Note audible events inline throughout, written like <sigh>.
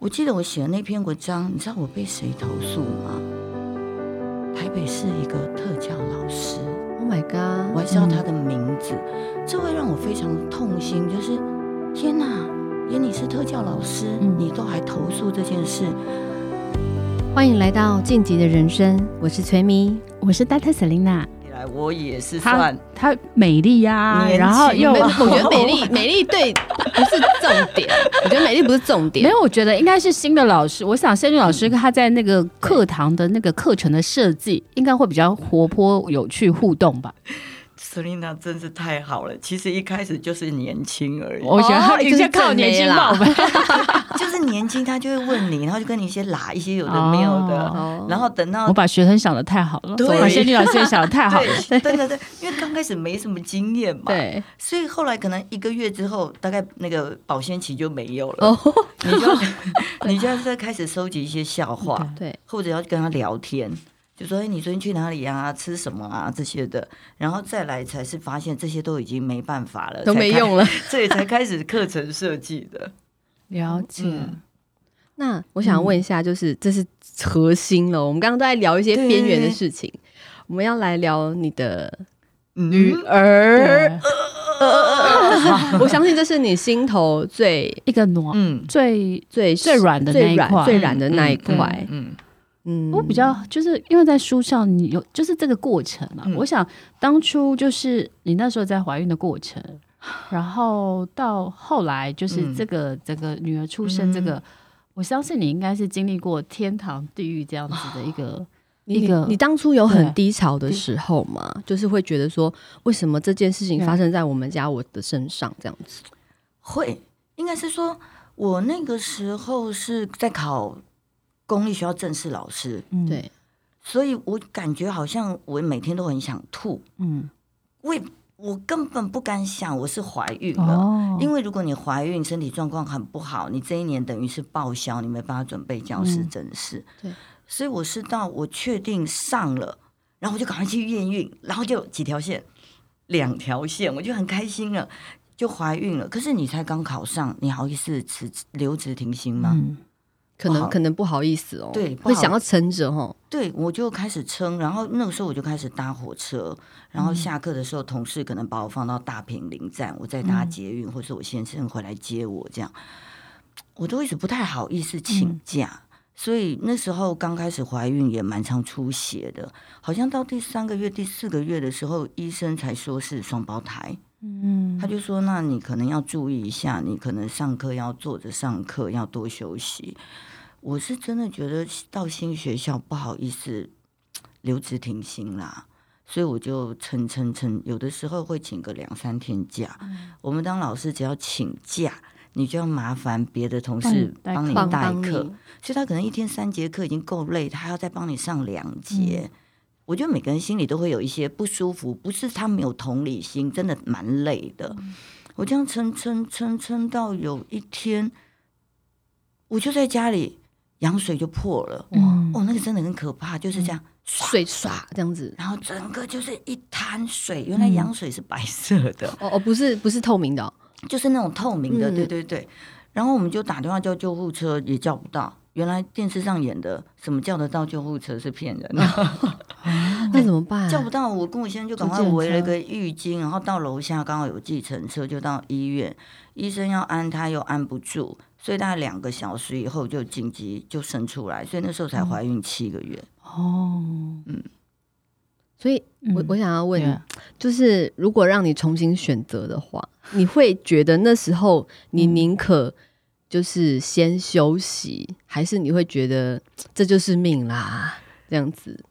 我记得我写的那篇文章，你知道我被谁投诉吗？台北市一个特教老师，Oh my god！我还知道他的名字，嗯、这会让我非常痛心。就是天哪，连你是特教老师，嗯、你都还投诉这件事。欢迎来到晋级的人生，我是崔咪，我是 Dr. 我也是算她美丽呀，然后又我觉得美丽 <laughs> 美丽对不是重点，我觉得美丽不是重点。没有，我觉得应该是新的老师。我想仙女老师她在那个课堂的那个课程的设计，应该会比较活泼、有趣、互动吧。Selena 真是太好了，其实一开始就是年轻而已。我觉得你先靠年轻啦，<laughs> 就是年轻，他就会问你，然后就跟你一些拉一些有的没有的，哦、然后等到我把学生想的太好了，对，把仙女老师也想的太好了，<laughs> 对对对，因为刚开始没什么经验嘛，对，所以后来可能一个月之后，大概那个保鲜期就没有了，哦、你就 <laughs> 你就要再开始收集一些笑话，对，或者要跟他聊天。就说：“哎，你昨天去哪里呀？吃什么啊？这些的，然后再来才是发现这些都已经没办法了，都没用了，<laughs> 所以才开始课程设计的。<laughs> 了解。嗯、那我想问一下，就是、嗯、这是核心了。我们刚刚都在聊一些边缘的事情，我们要来聊你的女儿。<laughs> 我相信这是你心头最一个暖，嗯，最最最软的那一块，最软的那一块，嗯。嗯”嗯嗯，我比较就是因为在书上你有就是这个过程嘛，嗯、我想当初就是你那时候在怀孕的过程，然后到后来就是这个这个女儿出生，这个、嗯、我相信你应该是经历过天堂地狱这样子的一个、哦、一个你。你当初有很低潮的时候吗？就是会觉得说，为什么这件事情发生在我们家我的身上这样子？会，应该是说我那个时候是在考。公立学校正式老师，对，所以我感觉好像我每天都很想吐，嗯，我我根本不敢想我是怀孕了，哦、因为如果你怀孕，身体状况很不好，你这一年等于是报销，你没办法准备教师正式，嗯、对，所以我是到我确定上了，然后我就赶快去验孕，然后就几条线，两条线，我就很开心了，就怀孕了。可是你才刚考上，你好意思辞留职停薪吗？嗯可能可能不好意思哦，对，会想要撑着哈。对，我就开始撑，然后那个时候我就开始搭火车，然后下课的时候，同事可能把我放到大坪林站，我再搭捷运，或者我先生回来接我，这样，我都一直不太好意思请假，所以那时候刚开始怀孕也蛮常出血的，好像到第三个月、第四个月的时候，医生才说是双胞胎。嗯，他就说：“那你可能要注意一下，你可能上课要坐着上课，要多休息。”我是真的觉得到新学校不好意思留职停薪啦，所以我就撑撑撑，有的时候会请个两三天假。嗯、我们当老师只要请假，你就要麻烦别的同事帮你代课，所以他可能一天三节课已经够累，他还要再帮你上两节。嗯我觉得每个人心里都会有一些不舒服，不是他没有同理心，真的蛮累的。嗯、我这样撑撑撑撑到有一天，我就在家里羊水就破了，哇、嗯，哦，那个真的很可怕，就是这样水刷这样子，然后整个就是一滩水，原来羊水是白色的，嗯、哦哦，不是不是透明的、哦，就是那种透明的，嗯、对对对。然后我们就打电话叫救护车，也叫不到。原来电视上演的什么叫得到救护车是骗人。的，<laughs> 那怎么办？叫不到，我跟我先生就赶快围了一个浴巾，然后到楼下刚好有计程车，就到医院。医生要安他又安不住，所以大概两个小时以后就紧急就生出来，所以那时候才怀孕七个月。哦，嗯，所以我我想要问，嗯、就是如果让你重新选择的话，你会觉得那时候你宁可？就是先休息，还是你会觉得这就是命啦？这样子，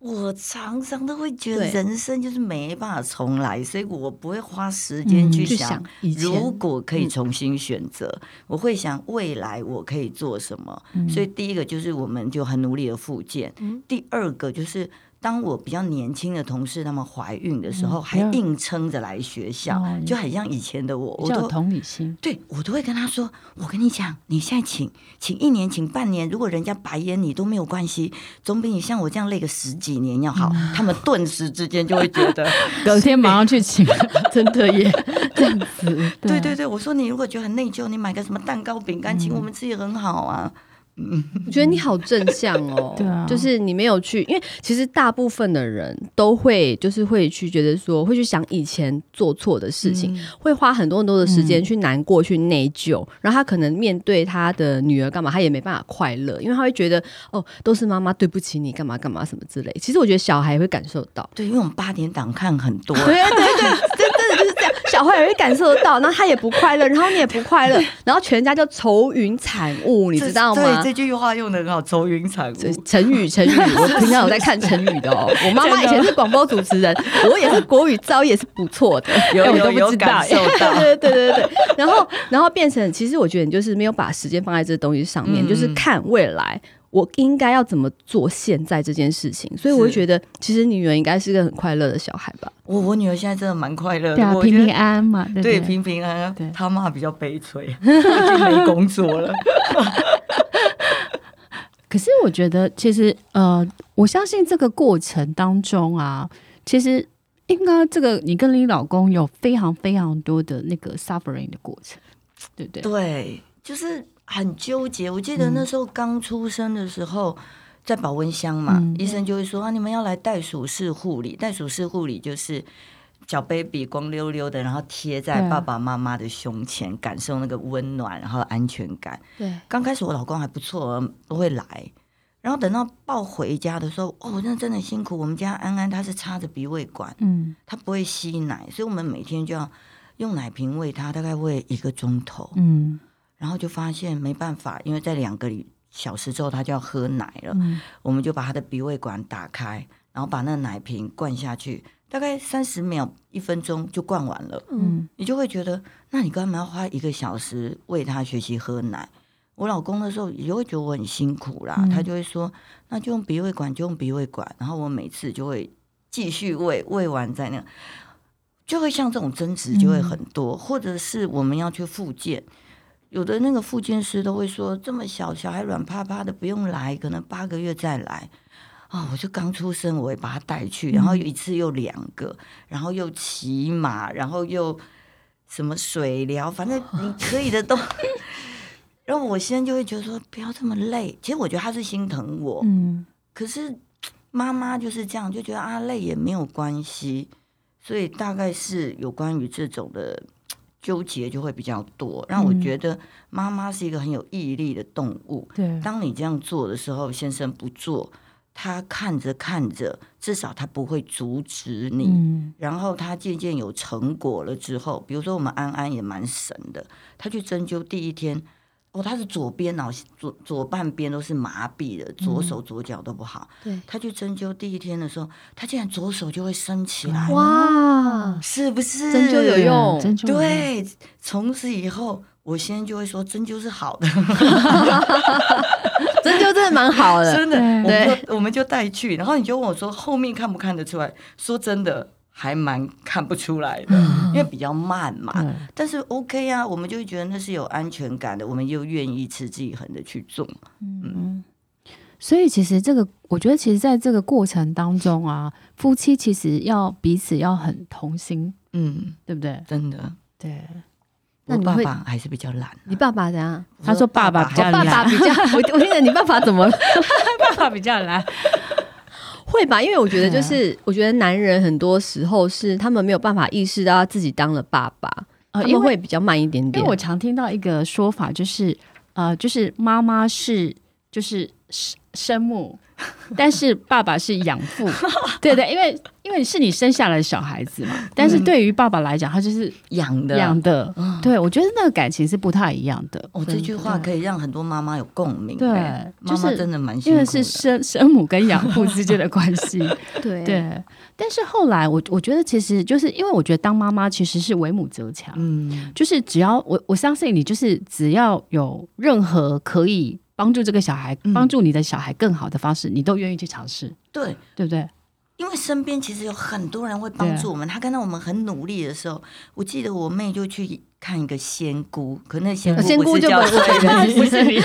我常常都会觉得人生就是没办法重来，所以我不会花时间去想，嗯、如果可以重新选择，嗯、我会想未来我可以做什么。嗯、所以第一个就是我们就很努力的复健，嗯、第二个就是当我比较年轻的同事他们怀孕的时候，还硬撑着来学校，就很像以前的我，我都同理心。对，我都会跟他说：“我跟你讲，你现在请请一年，请半年，如果人家白眼你都没有关系，总比你像我这样累个十几年要好。”他们顿时之间就会觉得，<laughs> 隔天马上去请，<laughs> 真的耶，这样子。对对对，我说你如果觉得很内疚，你买个什么蛋糕、饼干请我们吃也很好啊。嗯，我觉得你好正向哦，<laughs> 对啊，就是你没有去，因为其实大部分的人都会就是会去觉得说，会去想以前做错的事情，嗯、会花很多很多的时间去难过、嗯、去内疚，然后他可能面对他的女儿干嘛，他也没办法快乐，因为他会觉得哦，都是妈妈对不起你干嘛干嘛什么之类。其实我觉得小孩会感受到，对，因为我们八点档看很多，对 <laughs> 对对。小孩也会感受得到，那他也不快乐，然后你也不快乐，<laughs> 然后全家就愁云惨雾，你知道吗？对，这句话用的很好，愁云惨雾。成语，成语，我 <laughs> 平常有在看成语的哦。我妈妈以前是广播主持人，我也是国语造诣也是不错的，有有有感受到。<laughs> 对对对对，然后然后变成，其实我觉得你就是没有把时间放在这个东西上面，就是看未来。我应该要怎么做现在这件事情？所以我会觉得，其实女儿应该是个很快乐的小孩吧。我我女儿现在真的蛮快乐的，对，平平安安嘛，对，对，平平安安。对，她妈比较悲催，<laughs> 已经没工作了。<laughs> 可是我觉得，其实呃，我相信这个过程当中啊，其实应该这个你跟你老公有非常非常多的那个 suffering 的过程，对不对？对，就是。很纠结，我记得那时候刚出生的时候，嗯、在保温箱嘛，嗯、医生就会说啊，你们要来袋鼠式护理。袋鼠式护理就是小 baby 光溜溜的，然后贴在爸爸妈妈的胸前，啊、感受那个温暖，然后安全感。对，刚开始我老公还不错，都会来。然后等到抱回家的时候，哦，那真的辛苦。我们家安安他是插着鼻胃管，嗯，他不会吸奶，所以我们每天就要用奶瓶喂他，大概喂一个钟头，嗯。然后就发现没办法，因为在两个小时之后他就要喝奶了。嗯、我们就把他的鼻胃管打开，然后把那个奶瓶灌下去，大概三十秒、一分钟就灌完了。嗯，你就会觉得，那你干嘛要花一个小时喂他学习喝奶？我老公的时候也会觉得我很辛苦啦，嗯、他就会说，那就用鼻胃管，就用鼻胃管。然后我每次就会继续喂，喂完再那个，就会像这种争执就会很多，嗯、或者是我们要去复健。有的那个复健师都会说，这么小小孩软趴趴的不用来，可能八个月再来。啊、哦，我就刚出生，我会把他带去，然后一次又两个，然后又骑马，然后又什么水疗，反正你可以的都。<laughs> 然后我现在就会觉得说，不要这么累。其实我觉得他是心疼我，嗯，可是妈妈就是这样，就觉得啊累也没有关系，所以大概是有关于这种的。纠结就会比较多，让我觉得妈妈是一个很有毅力的动物。对、嗯，当你这样做的时候，先生不做，他看着看着，至少他不会阻止你。嗯、然后他渐渐有成果了之后，比如说我们安安也蛮神的，他去针灸第一天。哦，他是左边脑左左半边都是麻痹的，左手左脚都不好。对、嗯，他去针灸第一天的时候，他竟然左手就会升起来。哇，是不是针灸有用？针灸对，从此以后，我先生就会说针灸是好的。<laughs> 针灸真的蛮好的，<laughs> 真的。对，我们就我们就带去，然后你就问我说后面看不看得出来？说真的。还蛮看不出来的，嗯、因为比较慢嘛。嗯、但是 OK 啊，我们就会觉得那是有安全感的，我们又愿意持之以恒的去做。嗯，嗯，所以其实这个，我觉得其实在这个过程当中啊，夫妻其实要彼此要很同心，嗯，对不对？真的，对。那你爸爸还是比较懒、啊。你爸爸怎样？他说 <laughs> 爸爸比较懒，爸爸比较。我我听着你爸爸怎么？爸爸比较懒。会吧，因为我觉得 <laughs> 就是，我觉得男人很多时候是他们没有办法意识到自己当了爸爸，呃，因为会比较慢一点点。因为我常听到一个说法，就是呃，就是妈妈是就是生生母。<laughs> 但是爸爸是养父，<laughs> 对对，因为因为是你生下来的小孩子嘛。但是对于爸爸来讲，他就是养的养的。对，我觉得那个感情是不太一样的。哦，这句话可以让很多妈妈有共鸣。对，妈妈真的蛮辛苦的，因为是生生母跟养父之间的关系。<laughs> 对对。但是后来，我我觉得其实就是因为我觉得当妈妈其实是为母则强。嗯，就是只要我我相信你，就是只要有任何可以。帮助这个小孩，帮助你的小孩更好的方式，嗯、你都愿意去尝试，对对不对？因为身边其实有很多人会帮助我们。他看到我们很努力的时候，我记得我妹就去看一个仙姑，可那仙姑不是叫水人，<laughs> 不是你。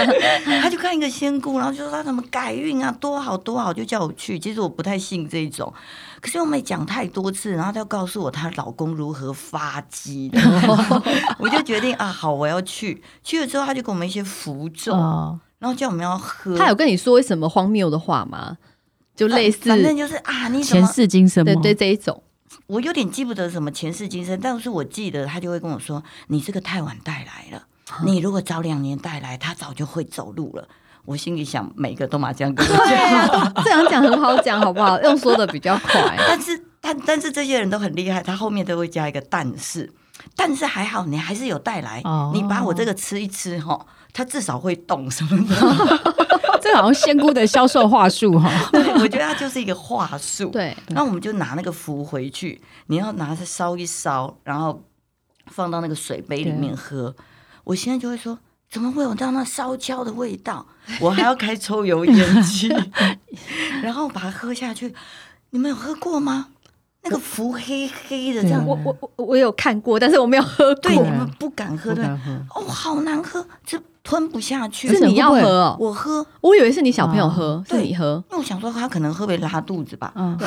<laughs> 他就看一个仙姑，然后就说他怎么改运啊，多好多好，就叫我去。其实我不太信这种，可是我没讲太多次，然后她告诉我她老公如何发迹的，<laughs> 我就决定啊，好，我要去。去了之后，他就给我们一些符咒，然后叫我们要喝。他有跟你说什么荒谬的话吗？就类似，反正就是啊，你前世今生，对对，这一种，我有点记不得什么前世今生，但是我记得他就会跟我说，你这个太晚带来了，你如果早两年带来，他早就会走路了。我心里想，每个都嘛这样跟我讲，这样讲很好讲，好不好？用说的比较快，但是但但是这些人都很厉害，他后面都会加一个但是，但是还好，你还是有带来，你把我这个吃一吃哈，他至少会动什么的。<laughs> 这好像仙姑的销售话术哈，<laughs> 我觉得它就是一个话术。对，那我们就拿那个符回去，你要拿它烧一烧，然后放到那个水杯里面喝。我现在就会说，怎么会有这样那烧焦的味道？<laughs> 我还要开抽油烟机，<laughs> 然后把它喝下去。你们有喝过吗？那个符黑黑的，这样我我我我有看过，但是我没有喝过。对，你们不敢喝，对？哦，好难喝，这。吞不下去，是你要喝哦？我喝，我以为是你小朋友喝，是你喝。因为我想说他可能喝会拉肚子吧。嗯，对。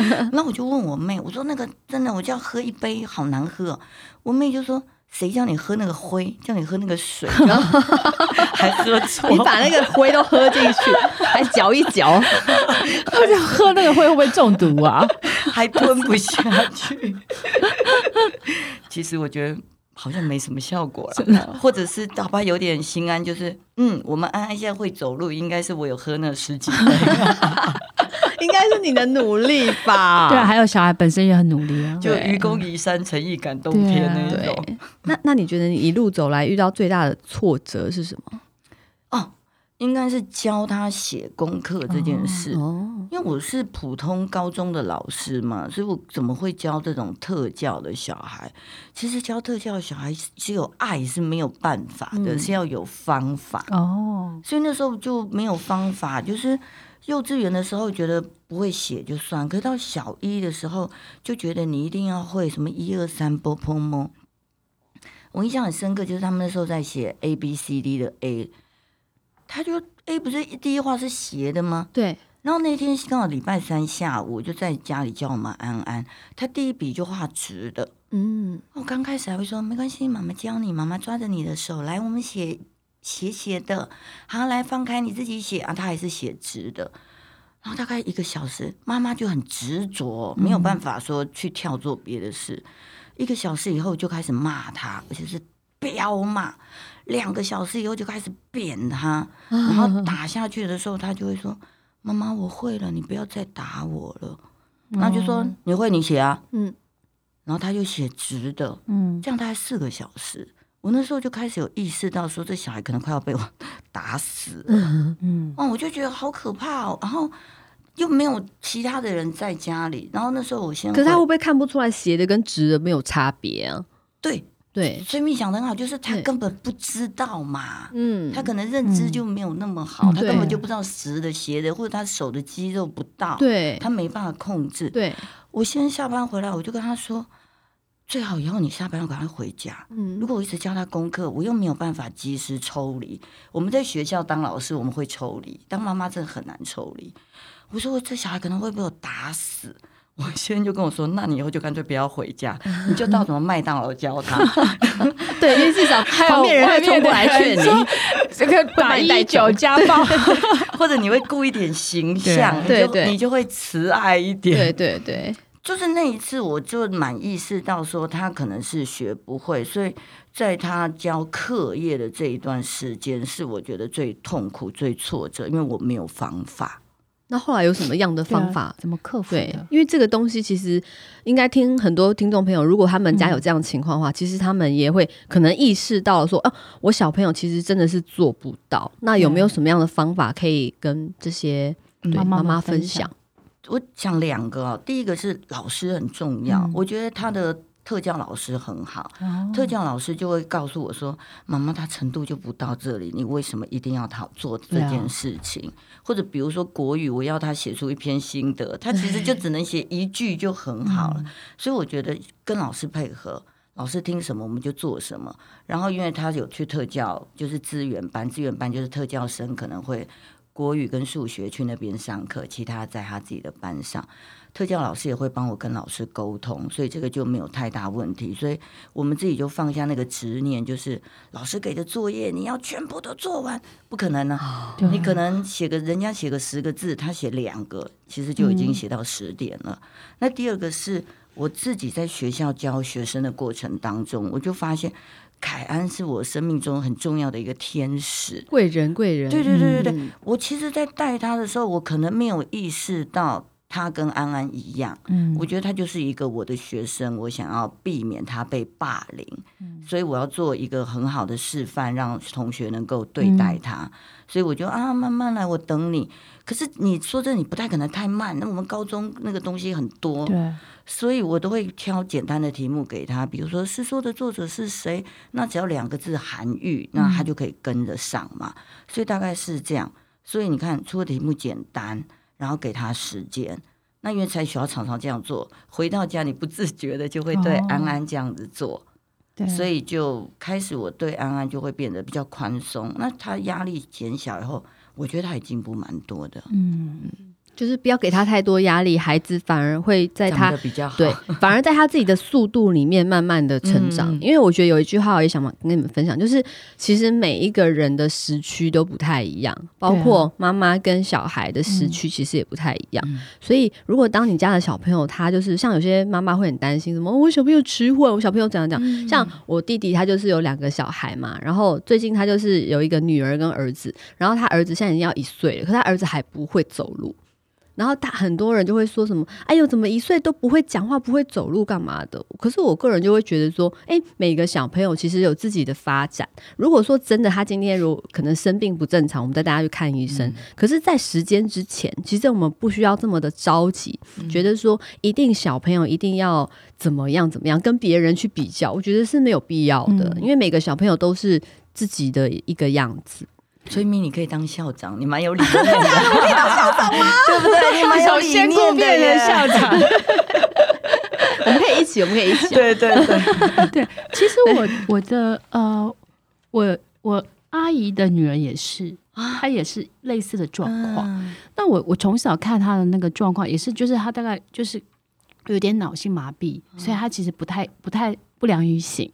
<laughs> 然后我就问我妹，我说那个真的，我就要喝一杯，好难喝。我妹就说：“谁叫你喝那个灰？叫你喝那个水，然后 <laughs> 还喝错？你把那个灰都喝进去，还嚼一嚼，<laughs> 而且喝那个灰会不会中毒啊？还吞不下去。<laughs> 其实我觉得。”好像没什么效果了，或者是哪怕有点心安，就是嗯，我们安安现在会走路，应该是我有喝那十几杯，应该是你的努力吧？<laughs> 对啊，还有小孩本身也很努力啊，就愚公移山，诚意感动天那种。对，那那你觉得你一路走来遇到最大的挫折是什么？应该是教他写功课这件事，因为我是普通高中的老师嘛，所以我怎么会教这种特教的小孩？其实教特教的小孩只有爱是没有办法的，是要有方法哦。所以那时候就没有方法，就是幼稚园的时候觉得不会写就算，可是到小一的时候就觉得你一定要会什么一二三波波么？我印象很深刻，就是他们那时候在写 A B C D 的 A。他就 A 不是第一画是斜的吗？对。然后那天刚好礼拜三下午，我就在家里叫我们安安，他第一笔就画直的。嗯。我刚开始还会说没关系，妈妈教你，妈妈抓着你的手来，我们写斜斜的。好，来放开你自己写啊。他还是写直的。然后大概一个小时，妈妈就很执着，没有办法说去跳做别的事。嗯、一个小时以后就开始骂他，而且是彪骂。两个小时以后就开始扁他，<laughs> 然后打 <laughs> 下去的时候，他就会说：“妈妈，我会了，你不要再打我了。”然后就说：“你会，你写啊。”嗯，然后他就写直的，嗯，这样大概四个小时。我那时候就开始有意识到，说这小孩可能快要被我 <laughs> 打死了。嗯，哦，我就觉得好可怕哦。然后又没有其他的人在家里，然后那时候我先，可是他会不会看不出来斜的跟直的没有差别啊？对。对，所以你想得很好，就是他根本不知道嘛，嗯，他可能认知就没有那么好，嗯、他根本就不知道直的、斜的，或者他手的肌肉不到，对，他没办法控制。对，我现在下班回来，我就跟他说，最好以后你下班要赶快回家。嗯，如果我一直教他功课，我又没有办法及时抽离。我们在学校当老师，我们会抽离，当妈妈真的很难抽离。我说我这小孩可能会被我打死。我先生就跟我说：“那你以后就干脆不要回家，<laughs> 你就到什么麦当劳教他。<laughs> 对，因为至少旁边人会冲过来劝你，这个打一九家暴，<laughs> 或者你会顾一点形象，对对，你就会慈爱一点。对对对，就是那一次，我就蛮意识到说他可能是学不会，所以在他教课业的这一段时间，是我觉得最痛苦、最挫折，因为我没有方法。”那后来有什么样的方法？怎么克服的？对，因为这个东西其实应该听很多听众朋友，如果他们家有这样的情况的话，嗯、其实他们也会可能意识到说，啊，我小朋友其实真的是做不到。那有没有什么样的方法可以跟这些妈妈分享？我讲两个，第一个是老师很重要，嗯、我觉得他的特教老师很好，哦、特教老师就会告诉我说：“妈妈，他程度就不到这里，你为什么一定要他做这件事情？”或者比如说国语，我要他写出一篇心得，他其实就只能写一句就很好了。所以我觉得跟老师配合，老师听什么我们就做什么。然后因为他有去特教，就是资源班，资源班就是特教生可能会国语跟数学去那边上课，其他在他自己的班上。特教老师也会帮我跟老师沟通，所以这个就没有太大问题。所以我们自己就放下那个执念，就是老师给的作业你要全部都做完，不可能呢、啊。你可能写个人家写个十个字，他写两个，其实就已经写到十点了。嗯、那第二个是我自己在学校教学生的过程当中，我就发现凯安是我生命中很重要的一个天使，贵人贵人。对对对对对，嗯、我其实，在带他的时候，我可能没有意识到。他跟安安一样，嗯，我觉得他就是一个我的学生，我想要避免他被霸凌，嗯，所以我要做一个很好的示范，让同学能够对待他。嗯，所以我就啊，慢慢来，我等你。可是你说这你不太可能太慢，那我们高中那个东西很多，对，所以我都会挑简单的题目给他，比如说诗说的作者是谁，那只要两个字韩愈，那他就可以跟得上嘛。嗯，所以大概是这样。所以你看出的题目简单。然后给他时间，那因为才学校常常这样做，回到家你不自觉的就会对安安这样子做，所以就开始我对安安就会变得比较宽松，那他压力减小以后，我觉得他也进步蛮多的，嗯。就是不要给他太多压力，孩子反而会在他比较好对，反而在他自己的速度里面慢慢的成长。嗯、因为我觉得有一句话我也想跟你们分享，就是其实每一个人的时区都不太一样，包括妈妈跟小孩的时区其实也不太一样。嗯、所以如果当你家的小朋友他就是像有些妈妈会很担心什么，我小朋友迟缓，我小朋友怎样讲？嗯、像我弟弟他就是有两个小孩嘛，然后最近他就是有一个女儿跟儿子，然后他儿子现在已经要一岁了，可他儿子还不会走路。然后他很多人就会说什么：“哎呦，怎么一岁都不会讲话、不会走路，干嘛的？”可是我个人就会觉得说：“哎，每个小朋友其实有自己的发展。如果说真的他今天如可能生病不正常，我们带大家去看医生。嗯、可是，在时间之前，其实我们不需要这么的着急，嗯、觉得说一定小朋友一定要怎么样怎么样，跟别人去比较，我觉得是没有必要的，嗯、因为每个小朋友都是自己的一个样子。”崔咪，你可以当校长，你蛮有理念的。我可以当校长吗？对不对？你蛮有理念的校长。我们可以一起，我们可以一起。对对对对。其实我我的呃，我我阿姨的女儿也是，她也是类似的状况。那我我从小看她的那个状况，也是就是她大概就是有点脑性麻痹，所以她其实不太不太不良于行。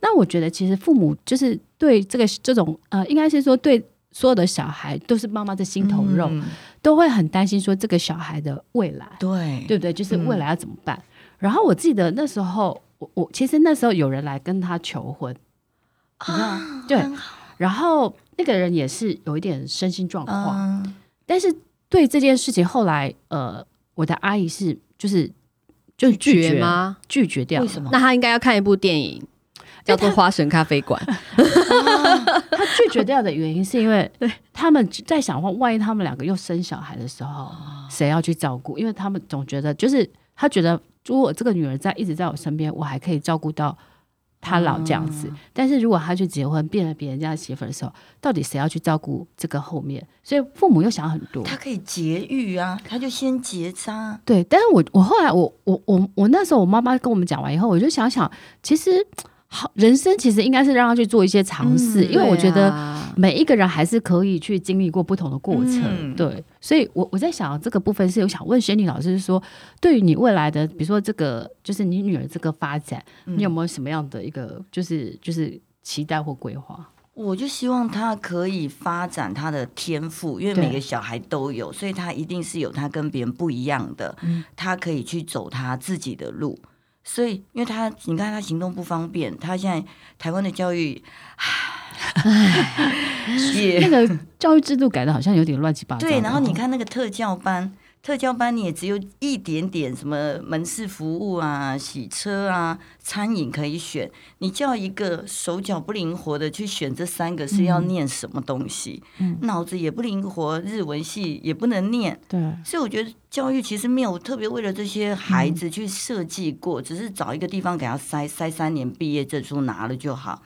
那我觉得，其实父母就是对这个这种呃，应该是说对所有的小孩都是妈妈的心头肉，嗯、都会很担心说这个小孩的未来，对对不对？就是未来要怎么办？嗯、然后我记得那时候，我我其实那时候有人来跟他求婚，啊，对，然后那个人也是有一点身心状况，嗯、但是对这件事情后来，呃，我的阿姨是就是就拒绝吗？拒绝掉？为什么？那他应该要看一部电影。叫做花神咖啡馆。<laughs> <laughs> 他拒绝掉的原因是因为他们在想话，万一他们两个又生小孩的时候，谁要去照顾？因为他们总觉得，就是他觉得，如果这个女儿在一直在我身边，我还可以照顾到他老这样子。但是如果他去结婚，变了别人家的媳妇的时候，到底谁要去照顾这个后面？所以父母又想很多。他可以节育啊，他就先结扎。对，但是我我后来我我我我那时候我妈妈跟我们讲完以后，我就想想，其实。好，人生其实应该是让他去做一些尝试，嗯、因为我觉得每一个人还是可以去经历过不同的过程，嗯、对。所以我，我我在想这个部分是，有想问仙女老师说，对于你未来的，比如说这个，就是你女儿这个发展，嗯、你有没有什么样的一个，就是就是期待或规划？我就希望他可以发展他的天赋，因为每个小孩都有，所以他一定是有他跟别人不一样的，嗯、他可以去走他自己的路。所以，因为他，你看他行动不方便，他现在台湾的教育，唉，<laughs> 也那个教育制度改的好像有点乱七八糟。对，然后你看那个特教班，特教班你也只有一点点什么门市服务啊、洗车啊、餐饮可以选。你叫一个手脚不灵活的去选这三个是要念什么东西？嗯，脑子也不灵活，日文系也不能念。对，所以我觉得教育其实没有特别为了这些孩子去设计过，只是找一个地方给他塞塞三年毕业证书拿了就好。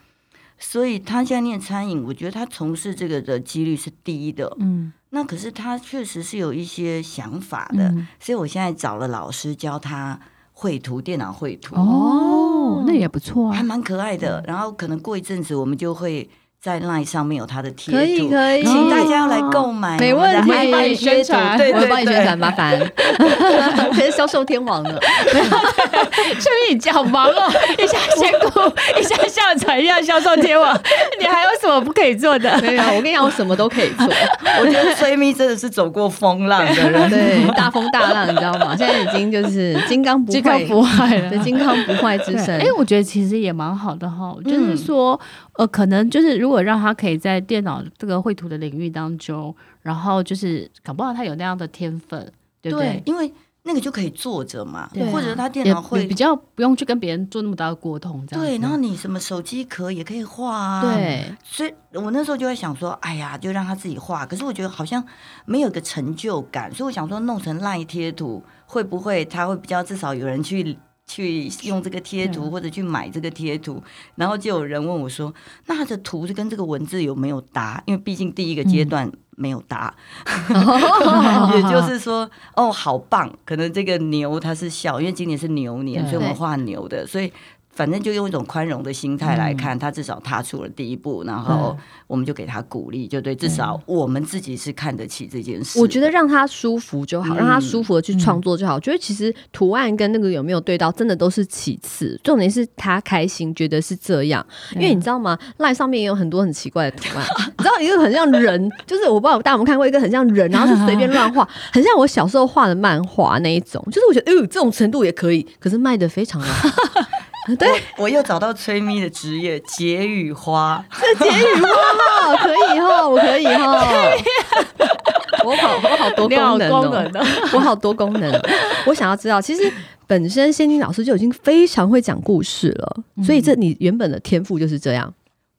所以他现在念餐饮，我觉得他从事这个的几率是低的。嗯，那可是他确实是有一些想法的，嗯、所以我现在找了老师教他绘图，电脑绘图。哦，那也不错啊，还蛮可爱的。然后可能过一阵子，我们就会。在 LINE 上面有他的贴图，可以可以，请大家要来购买，没问题，我会帮你宣传，对，我会帮你宣传，麻烦。我是销售天王呢，所以你好忙哦，<laughs> 一下仙姑，一下校长，一下销售天王，<laughs> 你还有什么不可以做的？没有，我跟你讲，我什么都可以做。<laughs> 我觉得崔咪真的是走过风浪的人，对，大风大浪，你知道吗？现在已经就是金刚不坏，不坏了，对，金刚不坏之身。哎，我觉得其实也蛮好的哈，就是说。呃，可能就是如果让他可以在电脑这个绘图的领域当中，然后就是搞不好他有那样的天分，对不对？对，因为那个就可以坐着嘛，对啊，或者他电脑会比较不用去跟别人做那么大的沟通，这样对。然后你什么手机壳也可以画啊，对。所以我那时候就会想说，哎呀，就让他自己画。可是我觉得好像没有个成就感，所以我想说弄成赖贴图会不会他会比较至少有人去。去用这个贴图，或者去买这个贴图，然后就有人问我说：“那他的图是跟这个文字有没有搭？因为毕竟第一个阶段没有搭，<laughs> 嗯、也就是说，哦，好棒！可能这个牛它是笑，因为今年是牛年，所以我们画牛的，所以。”反正就用一种宽容的心态来看，他至少踏出了第一步，然后我们就给他鼓励，就对，至少我们自己是看得起这件事。我觉得让他舒服就好，让他舒服的去创作就好。我觉得其实图案跟那个有没有对到，真的都是其次，重点是他开心，觉得是这样。因为你知道吗？LINE 上面也有很多很奇怪的图案，<laughs> 你知道一个很像人，就是我不知道大家有没有看过一个很像人，然后是随便乱画，很像我小时候画的漫画那一种。就是我觉得，哎呦，这种程度也可以，可是卖的非常的好。<laughs> 对。我，我又找到崔咪的职业解语花，<laughs> 是解语花可以哈，我可以哈，<laughs> 我好我好多功能哦，我好多功能。我想要知道，其实本身仙女老师就已经非常会讲故事了，所以这你原本的天赋就是这样。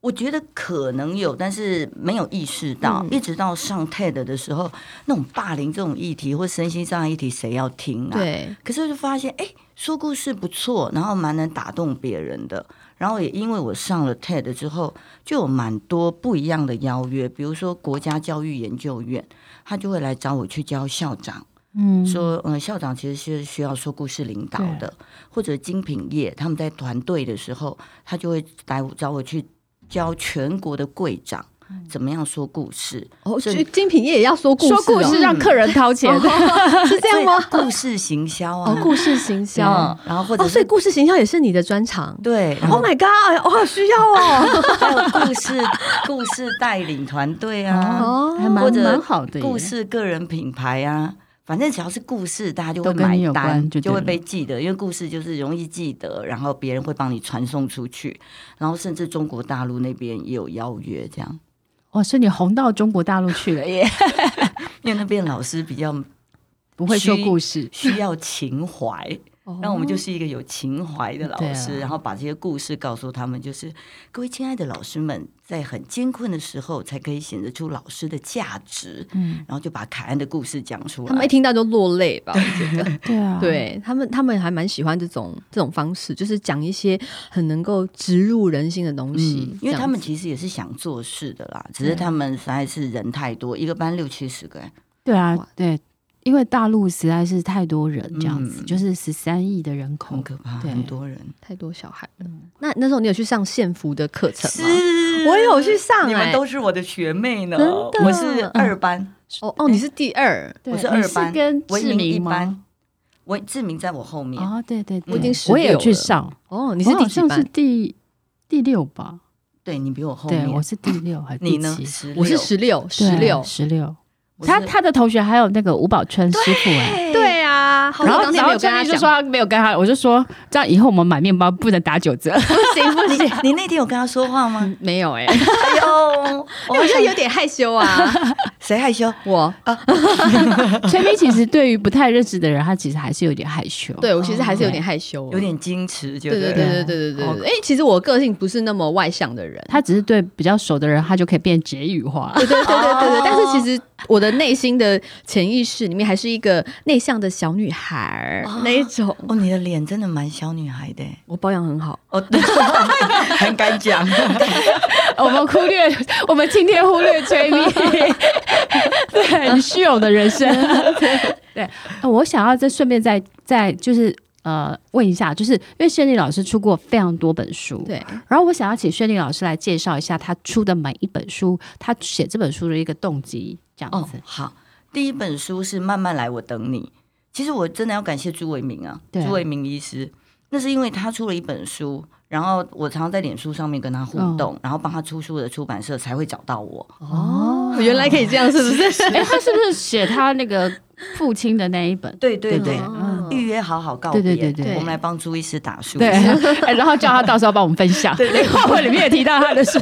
我觉得可能有，但是没有意识到，一直到上 TED 的时候，那种霸凌这种议题或身心障碍议题，谁要听啊？对。可是我就发现，哎。说故事不错，然后蛮能打动别人的。然后也因为我上了 TED 之后，就有蛮多不一样的邀约。比如说国家教育研究院，他就会来找我去教校长，嗯，说嗯，校长其实是需要说故事领导的，或者精品业他们在团队的时候，他就会来找我去教全国的柜长。怎么样说故事？哦，所以精品业也要说故事，哦，说故事让客人掏钱，是这样吗？故事行销啊，哦，故事行销，嗯，然后或者，哦，所以故事行销也是你的专长。对，Oh my God，我好需要哦。<laughs> 还有故事，故事带领团队啊，哦，还蛮蛮好的。故事个人品牌啊。反正只要是故事，大家就会买单，就会被记得，因为故事就是容易记得，然后别人会帮你传送出去，然后甚至中国大陆那边也有邀约这样。哇，所以你红到中国大陆去了 <laughs> 耶！<laughs> 因为那边老师比较不会说故事，需要情怀。那我们就是一个有情怀的老师，哦、然后把这些故事告诉他们，就是各位亲爱的老师们，在很艰困的时候才可以显得出老师的价值。嗯，然后就把凯恩的故事讲出来，他们一听到就落泪吧？我觉得，<laughs> 对啊，对他们，他们还蛮喜欢这种这种方式，就是讲一些很能够植入人心的东西。嗯、因为他们其实也是想做事的啦，只是他们实在是人太多，一个班六七十个。对啊，对。因为大陆实在是太多人，这样子、嗯、就是十三亿的人口，很可怕，对。很多人，太多小孩了。嗯、那那时候你有去上线服的课程吗？是，我有去上、欸，你们都是我的学妹呢。我是二班，嗯、哦哦，你是第二，我是二班，跟志明一班，我志明在我后面。哦，对对，对，我已经我也有去上。哦，你是第几班？是第第六吧？对，你比我后面，对，我是第六还是你呢？我是十六，十六，十六。他他的同学还有那个吴宝春师傅哎，对啊，啊，然后然后崔咪就说他没有跟他，我就说这样以后我们买面包不能打九折，不行不行。你那天有跟他说话吗？没有哎，哎呦，<laughs> 我好像有点害羞啊。<laughs> 谁害羞？我啊。<laughs> 崔咪其实对于不太认识的人，他其实还是有点害羞。对我其实还是有点害羞，有点矜持，就对对对对对对对。哎，其实我个性不是那么外向的人，他只是对比较熟的人，他就可以变结语化。对对对对对对。但是其实我的内心的潜意识里面还是一个内向的小女孩那一种。哦，你的脸真的蛮小女孩的，我保养很好。哦，<laughs> 很敢讲。<laughs> 我们忽略，我们今天忽略崔咪，<laughs> 对，很虚荣的人生。对，我想要再顺便再再就是。呃，问一下，就是因为绚丽老师出过非常多本书，对。然后我想要请绚丽老师来介绍一下他出的每一本书，他写这本书的一个动机，这样子。哦，好，第一本书是《慢慢来，我等你》。其实我真的要感谢朱伟明啊，朱伟明医师，那是因为他出了一本书，然后我常常在脸书上面跟他互动，哦、然后帮他出书的出版社才会找到我。哦，原来可以这样，是不是？<laughs> 哎，他是不是写他那个？父亲的那一本，对对对，预约好好告别，对对对对，我们来帮朱医师打书，对，然后叫他到时候帮我们分享，对 <laughs> 对，<laughs> 会里面也提到他的书，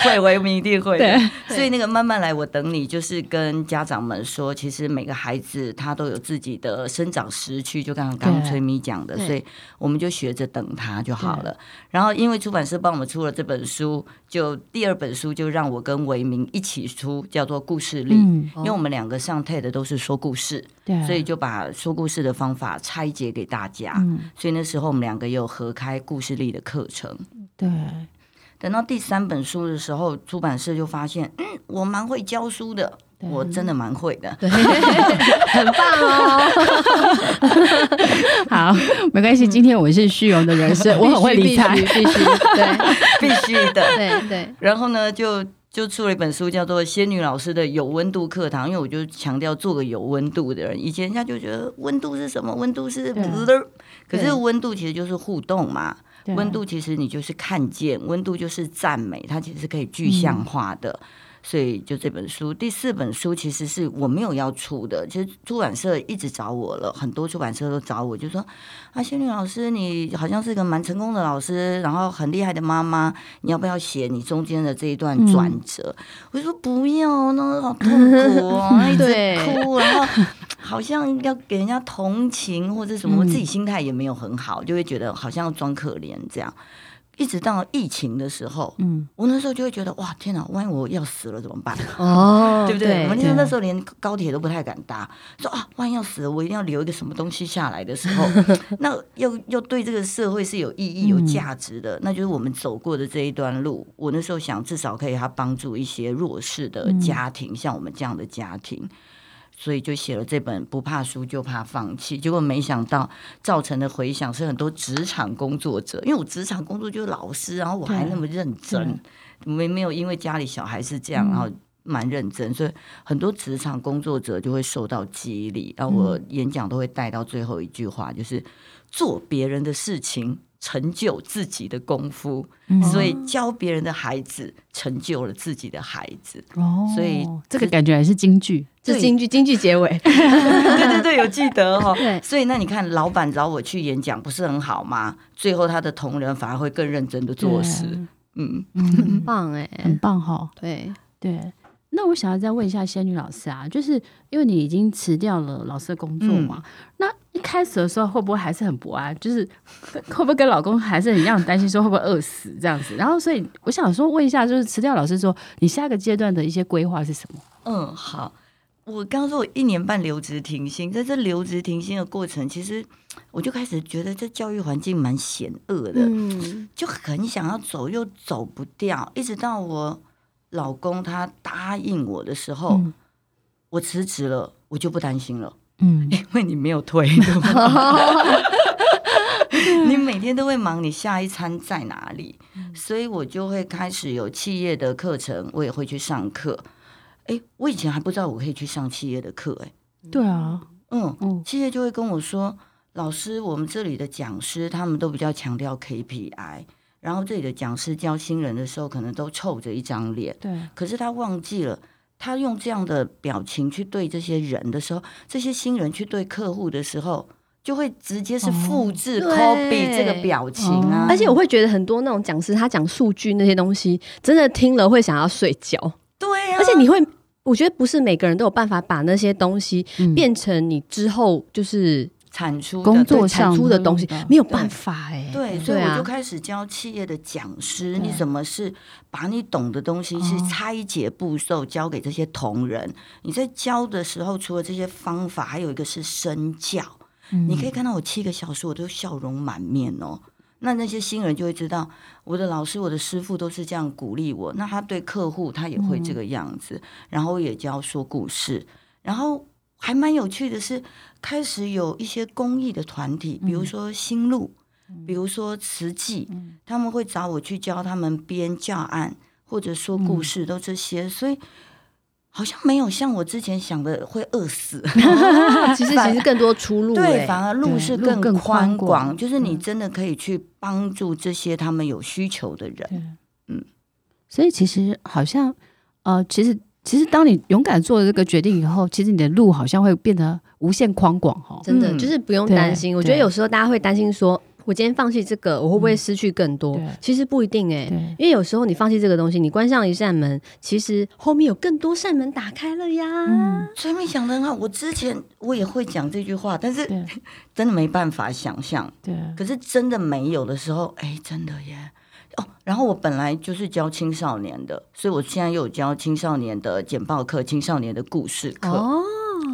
会，我们一定会，对，所以那个慢慢来，我等你，就是跟家长们说，其实每个孩子他都有自己的生长时区，就刚刚刚崔咪讲的，所以我们就学着等他就好了。然后因为出版社帮我们出了这本书，就第二本书就让我跟维明一起出，叫做故事力，因为我们两个上。配的都是说故事，对，所以就把说故事的方法拆解给大家。嗯，所以那时候我们两个也有合开故事力的课程。对，等到第三本书的时候，出版社就发现，嗯，我蛮会教书的，我真的蛮会的，<laughs> 很棒哦。<laughs> 好，没关系，今天我是虚荣的人生，我很会理财，<laughs> 必须，对，必须的，对对。然后呢，就。就出了一本书，叫做《仙女老师的有温度课堂》，因为我就强调做个有温度的人。以前人家就觉得温度是什么？温度是，可是温度其实就是互动嘛。温度其实你就是看见，温度就是赞美，它其实是可以具象化的。嗯所以就这本书，第四本书其实是我没有要出的。其实出版社一直找我了，很多出版社都找我，就说啊，仙女老师，你好像是一个蛮成功的老师，然后很厉害的妈妈，你要不要写你中间的这一段转折？嗯、我就说不要，那好痛苦哦，一直哭，然后好像要给人家同情或者什么，我自己心态也没有很好，就会觉得好像要装可怜这样。一直到疫情的时候，嗯，我那时候就会觉得哇，天哪，万一我要死了怎么办？哦，<laughs> 对不对？对，我那时候连高铁都不太敢搭，说啊，万一要死了，我一定要留一个什么东西下来的时候，<laughs> 那又又对这个社会是有意义、有价值的，嗯、那就是我们走过的这一段路。我那时候想，至少可以他帮助一些弱势的家庭，嗯、像我们这样的家庭。所以就写了这本不怕输就怕放弃，结果没想到造成的回响是很多职场工作者，因为我职场工作就是老师，然后我还那么认真，没没有因为家里小孩是这样，然后蛮认真，所以很多职场工作者就会受到激励。然后我演讲都会带到最后一句话，就是做别人的事情。成就自己的功夫，嗯、所以教别人的孩子成就了自己的孩子。哦，所以这个感觉还是京剧，这京剧京剧结尾。<laughs> 对对对，有记得哈、哦。<laughs> 对所以那你看，老板找我去演讲，不是很好吗？最后他的同仁反而会更认真的做事。对嗯，很棒哎，很棒哈、哦。对对。那我想要再问一下仙女老师啊，就是因为你已经辞掉了老师的工作嘛，嗯、那一开始的时候会不会还是很不安？就是 <laughs> 会不会跟老公还是很一样担心说会不会饿死这样子？然后所以我想说问一下，就是辞掉老师之后，你下个阶段的一些规划是什么？嗯，好，我刚刚说我一年半留职停薪，在这留职停薪的过程，其实我就开始觉得这教育环境蛮险恶的，嗯，就很想要走又走不掉，一直到我。老公他答应我的时候，嗯、我辞职了，我就不担心了。嗯，因为你没有退，<laughs> 对吗？<laughs> 你每天都会忙，你下一餐在哪里？嗯、所以我就会开始有企业的课程，我也会去上课。哎，我以前还不知道我可以去上企业的课，哎，对啊，嗯，嗯企业就会跟我说，老师，我们这里的讲师他们都比较强调 KPI。然后这里的讲师教新人的时候，可能都臭着一张脸。对。可是他忘记了，他用这样的表情去对这些人的时候，这些新人去对客户的时候，就会直接是复制 copy 这个表情啊。而且我会觉得很多那种讲师他讲数据那些东西，真的听了会想要睡觉。对啊，而且你会，我觉得不是每个人都有办法把那些东西变成你之后就是。产出工作上产出的东西没有办法哎、欸，对，所以我就开始教企业的讲师，你怎么是把你懂的东西是拆解步骤教给这些同仁？你在教的时候，除了这些方法，还有一个是身教。你可以看到我七个小时，我都笑容满面哦。那那些新人就会知道，我的老师、我的师傅都是这样鼓励我。那他对客户，他也会这个样子。然后也教说故事，然后。还蛮有趣的是，开始有一些公益的团体，比如说新路，嗯、比如说慈济，嗯、他们会找我去教他们编教案或者说故事，都这些，嗯、所以好像没有像我之前想的会饿死。<laughs> 其实其实更多出路，对，反而路是更宽广，就是你真的可以去帮助这些他们有需求的人。嗯，所以其实好像呃，其实。其实，当你勇敢做了这个决定以后，其实你的路好像会变得无限宽广哈。真的，就是不用担心。我觉得有时候大家会担心说，我今天放弃这个，我会不会失去更多？其实不一定哎，因为有时候你放弃这个东西，你关上一扇门，其实后面有更多扇门打开了呀。嗯，所以你想的很好。我之前我也会讲这句话，但是 <laughs> 真的没办法想象。对，可是真的没有的时候，哎，真的耶。哦，然后我本来就是教青少年的，所以我现在又有教青少年的简报课、青少年的故事课。哦，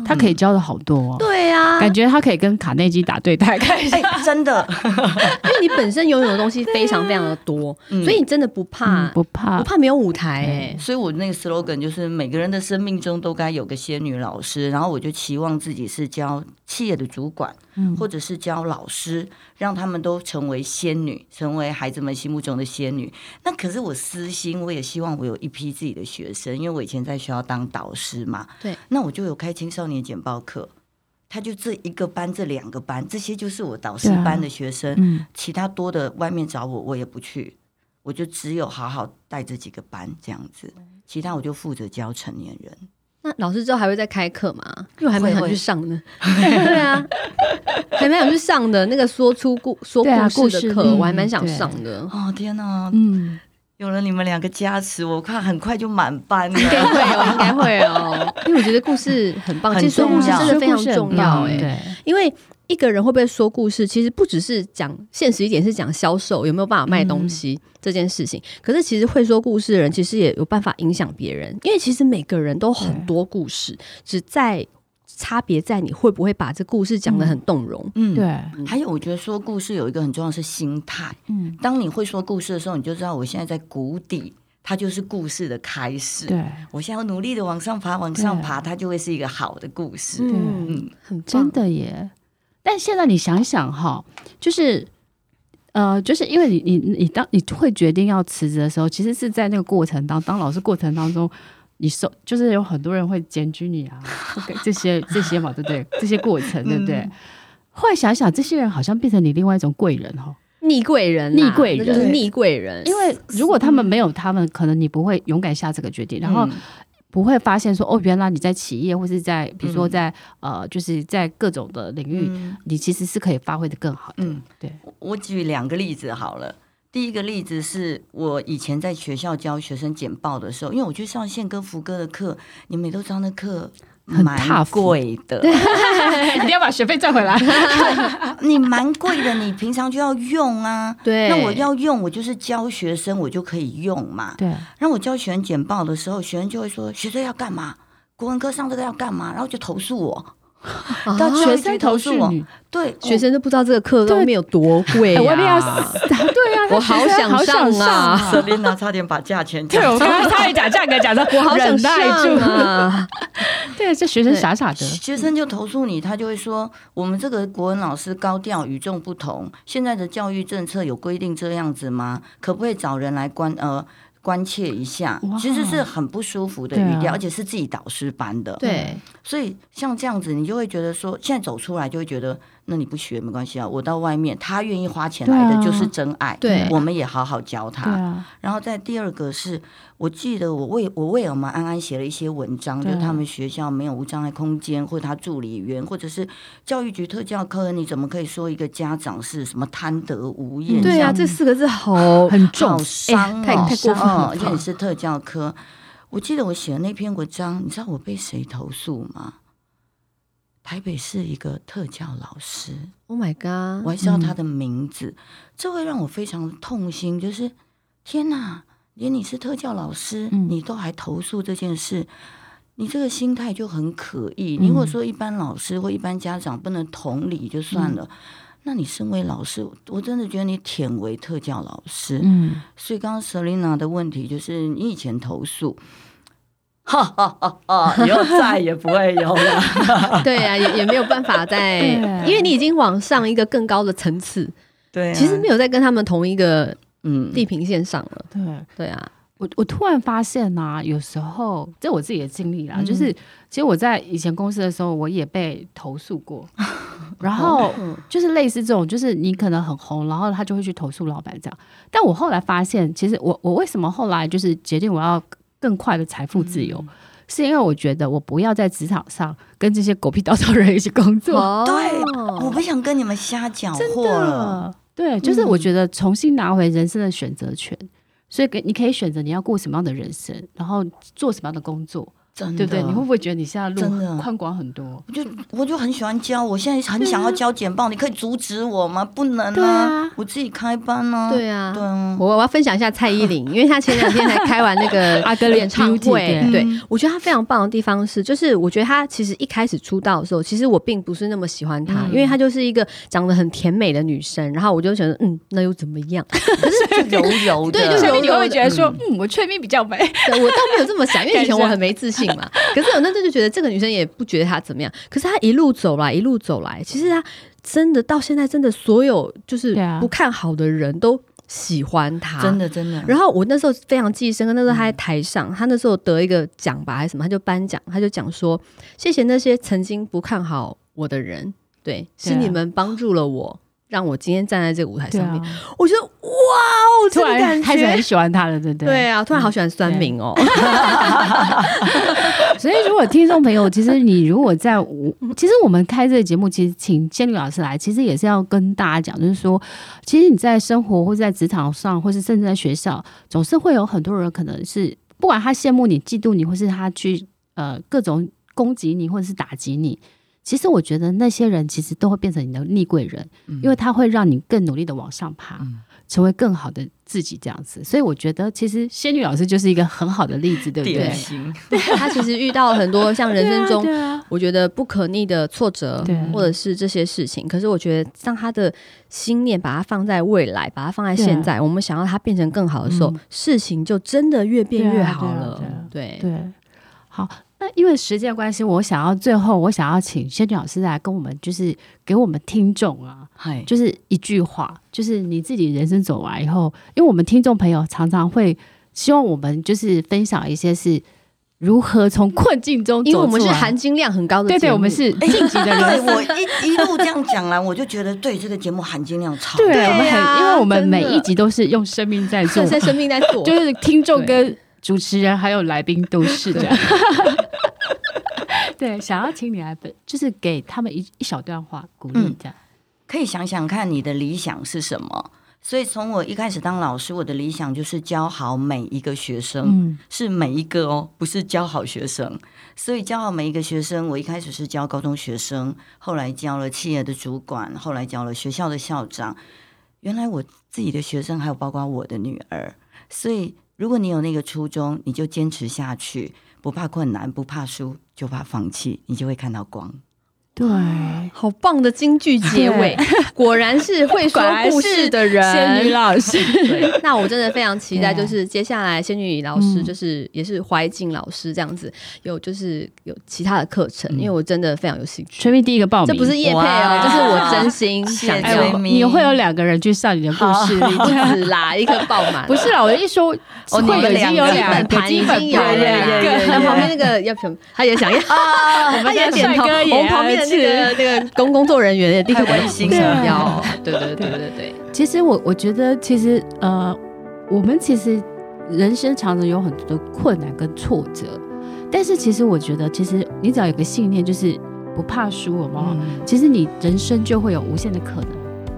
他可以教的好多哦。对呀，感觉他可以跟卡内基打对台。哎，<laughs> 真的，<laughs> 因为你本身拥有的东西非常非常的多，所以你真的不怕，不怕，不怕没有舞台。哎，所以我那个 slogan 就是每个人的生命中都该有个仙女老师。然后我就期望自己是教企业的主管。或者是教老师，让他们都成为仙女，成为孩子们心目中的仙女。那可是我私心，我也希望我有一批自己的学生，因为我以前在学校当导师嘛。对，那我就有开青少年简报课，他就这一个班，这两个班，这些就是我导师班的学生。嗯，其他多的外面找我，我也不去，我就只有好好带这几个班这样子，其他我就负责教成年人。那老师之后还会再开课吗？因为我还蛮想去上呢。对啊，还蛮想去上的那个说出故说故事的课，我还蛮想上的。哦天哪，嗯，有了你们两个加持，我看很快就满班了。应该会哦，应该会哦。<laughs> 因为我觉得故事很棒，其实说故事真的非常重要哎。对，因为。一个人会不会说故事，其实不只是讲现实一点，是讲销售有没有办法卖东西这件事情。嗯、可是其实会说故事的人，其实也有办法影响别人。因为其实每个人都很多故事，只在差别在你会不会把这故事讲得很动容。嗯，对。还有，我觉得说故事有一个很重要的是心态。嗯，当你会说故事的时候，你就知道我现在在谷底，它就是故事的开始。对，我现在要努力的往上爬，往上爬，它就会是一个好的故事。嗯，嗯很真的耶。但现在你想想哈，就是，呃，就是因为你你你当你会决定要辞职的时候，其实是在那个过程当当老师过程当中，你受就是有很多人会检举你啊这些这些嘛，对不对？这些过程对不对？嗯、后来想想，这些人好像变成你另外一种贵人哈，逆贵人，逆贵人就是逆贵人。因为如果他们没有他们，可能你不会勇敢下这个决定，然后。不会发现说哦，原来你在企业或是在比如说在、嗯、呃，就是在各种的领域，嗯、你其实是可以发挥的更好的。嗯，对。我举两个例子好了。第一个例子是我以前在学校教学生简报的时候，因为我去上宪哥福哥的课，你们也都知道那课。蛮贵的，<laughs> 一定要把学费赚回来。<laughs> 你蛮贵的，你平常就要用啊。对，那我要用，我就是教学生，我就可以用嘛。对。然后我教学生简报的时候，学生就会说：“学生要干嘛？国文科上这个要干嘛？”然后就投诉我。到学生投诉我，对，学生都不知道这个课都没有多贵，<laughs> 我要死。对呀，<laughs> 我好想上啊！舍琳娜差点把价钱讲，对，我刚刚 <laughs> 差点讲价格，讲的 <laughs> 我好想上啊！对，这学生傻傻的，学生就投诉你，他就会说，我们这个国文老师高调与众不同，现在的教育政策有规定这样子吗？可不可以找人来关呃？关切一下，其实是很不舒服的语调，而且是自己导师班的。对，所以像这样子，你就会觉得说，现在走出来就会觉得那你不学没关系啊。我到外面，他愿意花钱来的就是真爱。对啊，我们也好好教他。然后在第二个是，我记得我为我为我们安安写了一些文章，就他们学校没有无障碍空间，或者他助理员，或者是教育局特教科，你怎么可以说一个家长是什么贪得无厌？对啊，这四个字好很重，好伤哦，太太过分了。而且你是特教科，我记得我写的那篇文章，你知道我被谁投诉吗？台北市一个特教老师，Oh my god！我还知道他的名字，嗯、这会让我非常痛心。就是天哪，连你是特教老师，嗯、你都还投诉这件事，你这个心态就很可疑。你如果说一般老师或一般家长不能同理就算了，嗯、那你身为老师，我真的觉得你舔为特教老师。嗯，所以刚刚 Selina 的问题就是，你以前投诉。哈哈哈！哈，以后再也不会有了。<laughs> 对呀、啊，也也没有办法再，<laughs> 因为你已经往上一个更高的层次。对、啊，其实没有在跟他们同一个嗯地平线上了。对，对啊。我我突然发现呐、啊，有时候这我自己的经历啦，嗯、就是其实我在以前公司的时候，我也被投诉过。<laughs> 然后就是类似这种，就是你可能很红，然后他就会去投诉老板这样。但我后来发现，其实我我为什么后来就是决定我要。更快的财富自由，嗯、是因为我觉得我不要在职场上跟这些狗屁倒灶人一起工作。哦、<laughs> 对，我不想跟你们瞎讲话了。对，就是我觉得重新拿回人生的选择权，嗯、所以给你可以选择你要过什么样的人生，然后做什么样的工作。真的对不对？你会不会觉得你现在路宽广很多？我就我就很喜欢教，我现在很想要教简报，啊、你可以阻止我吗？不能啊，啊我自己开班呢、啊。对啊，对啊，我我要分享一下蔡依林，因为她前两天才开完那个 <laughs> 阿哥演唱会。对，对，我觉得她非常棒的地方是，就是我觉得她其实一开始出道的时候，其实我并不是那么喜欢她，嗯、因为她就是一个长得很甜美的女生，然后我就觉得嗯，那又怎么样？<laughs> 可是柔柔的，对，就是柔柔的，你会觉得说嗯，嗯，我翠蜜比较美。对，我倒没有这么想，因为以前我很没自信。可是我那阵就觉得这个女生也不觉得她怎么样，可是她一路走来，一路走来，其实她真的到现在真的所有就是不看好的人都喜欢她，真的真的。然后我那时候非常记忆深刻，那时候她在台上，她那时候得一个奖吧还是什么，她就颁奖，她就讲说谢谢那些曾经不看好我的人，对，是你们帮助了我。让我今天站在这个舞台上面，啊、我觉得哇哦，突然开始很喜欢他了，对不对？对啊，突然好喜欢酸民哦。<laughs> 所以，如果听众朋友，其实你如果在我，其实我们开这个节目，其实请仙女老师来，其实也是要跟大家讲，就是说，其实你在生活或者在职场上，或是甚至在学校，总是会有很多人，可能是不管他羡慕你、嫉妒你，或是他去呃各种攻击你，或者是打击你。其实我觉得那些人其实都会变成你的逆贵人，嗯、因为他会让你更努力的往上爬，嗯、成为更好的自己这样子。所以我觉得其实仙女老师就是一个很好的例子，对不对？对，他其实遇到了很多像人生中我觉得不可逆的挫折，或者是这些事情。可是我觉得当他的心念把它放在未来，把它放在现在，我们想要它变成更好的时候，嗯、事情就真的越变越好了。对对，好。那因为时间关系，我想要最后，我想要请仙女老师来跟我们，就是给我们听众啊，就是一句话，就是你自己人生走完以后，因为我们听众朋友常常会希望我们就是分享一些是如何从困境中走，因为我们是含金量很高的，对对，我们是晋级的人。<laughs> 对我一一路这样讲来，我就觉得对这个节目含金量超高。对，我们很，因为我们每一集都是用生命在做，<laughs> 在生命在做，就是听众跟主持人还有来宾都是这样。对，想要请你来本，<laughs> 就是给他们一一小段话鼓励一下，可以想想看你的理想是什么。所以从我一开始当老师，我的理想就是教好每一个学生，嗯、是每一个哦，不是教好学生。所以教好每一个学生，我一开始是教高中学生，后来教了企业的主管，后来教了学校的校长。原来我自己的学生还有包括我的女儿。所以如果你有那个初衷，你就坚持下去。不怕困难，不怕输，就怕放弃，你就会看到光。对，好棒的京剧结尾，<laughs> 果然是会说故事的人，仙女老师。那我真的非常期待，就是接下来仙女老师就是也是怀瑾老师这样子，有就是有其他的课程，因为我真的非常有兴趣。崔咪第一个报名，这不是叶配哦，就是我真心 <laughs> 想要。你会有两个人去上你的故事，不止啦，一个爆满。不是啦，我的意思说，哦，你们已经有两个，已经有两个，那旁边那那个要什么？他也想要啊，我们也点头。我们旁边的那个那个工工作人员也立刻关心 <laughs> 想要。对对对对对。其实我我觉得，其实呃，我们其实人生常常有很多的困难跟挫折，但是其实我觉得，其实你只要有个信念，就是不怕输，有没有？其实你人生就会有无限的可能。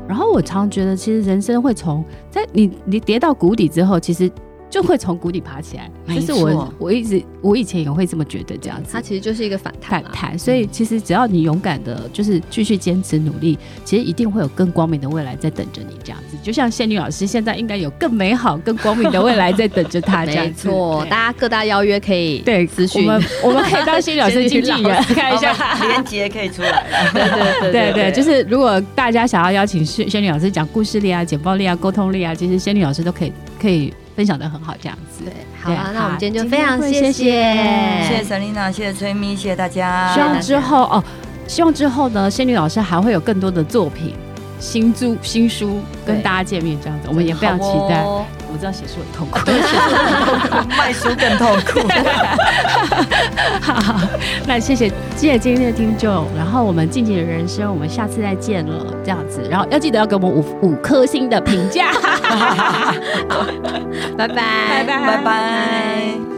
然后我常常觉得，其实人生会从在你你跌到谷底之后，其实。就会从谷底爬起来。就是我我一直我以前也会这么觉得，这样子，它其实就是一个反弹，反弹。所以其实只要你勇敢的，就是继续坚持努力，其实一定会有更光明的未来在等着你，这样子。就像仙女老师现在应该有更美好、更光明的未来在等着她，这样子。<laughs> 没错，大家各大邀约可以对咨询，我们我们可以当 <laughs> 仙女老师经纪人，看一下连接可以出来。对对对对对，就是如果大家想要邀请仙仙女老师讲故事力啊、简报力啊、沟通力啊，其实仙女老师都可以可以。分享的很好，这样子。对，好了，那我们今天就非常谢谢，谢谢 Selina，谢谢崔咪，谢谢大家。希望之后哦，希望之后呢，仙女老师还会有更多的作品、新著、新书跟大家见面，这样子，我们也非常期待。我知道 <laughs> 写书很痛苦，卖书更痛苦。<laughs> 好，那谢谢谢谢今天的听众，然后我们静静的人生，我们下次再见了，这样子，然后要记得要给我们五五颗星的评价。<laughs> 拜拜，拜拜，拜拜。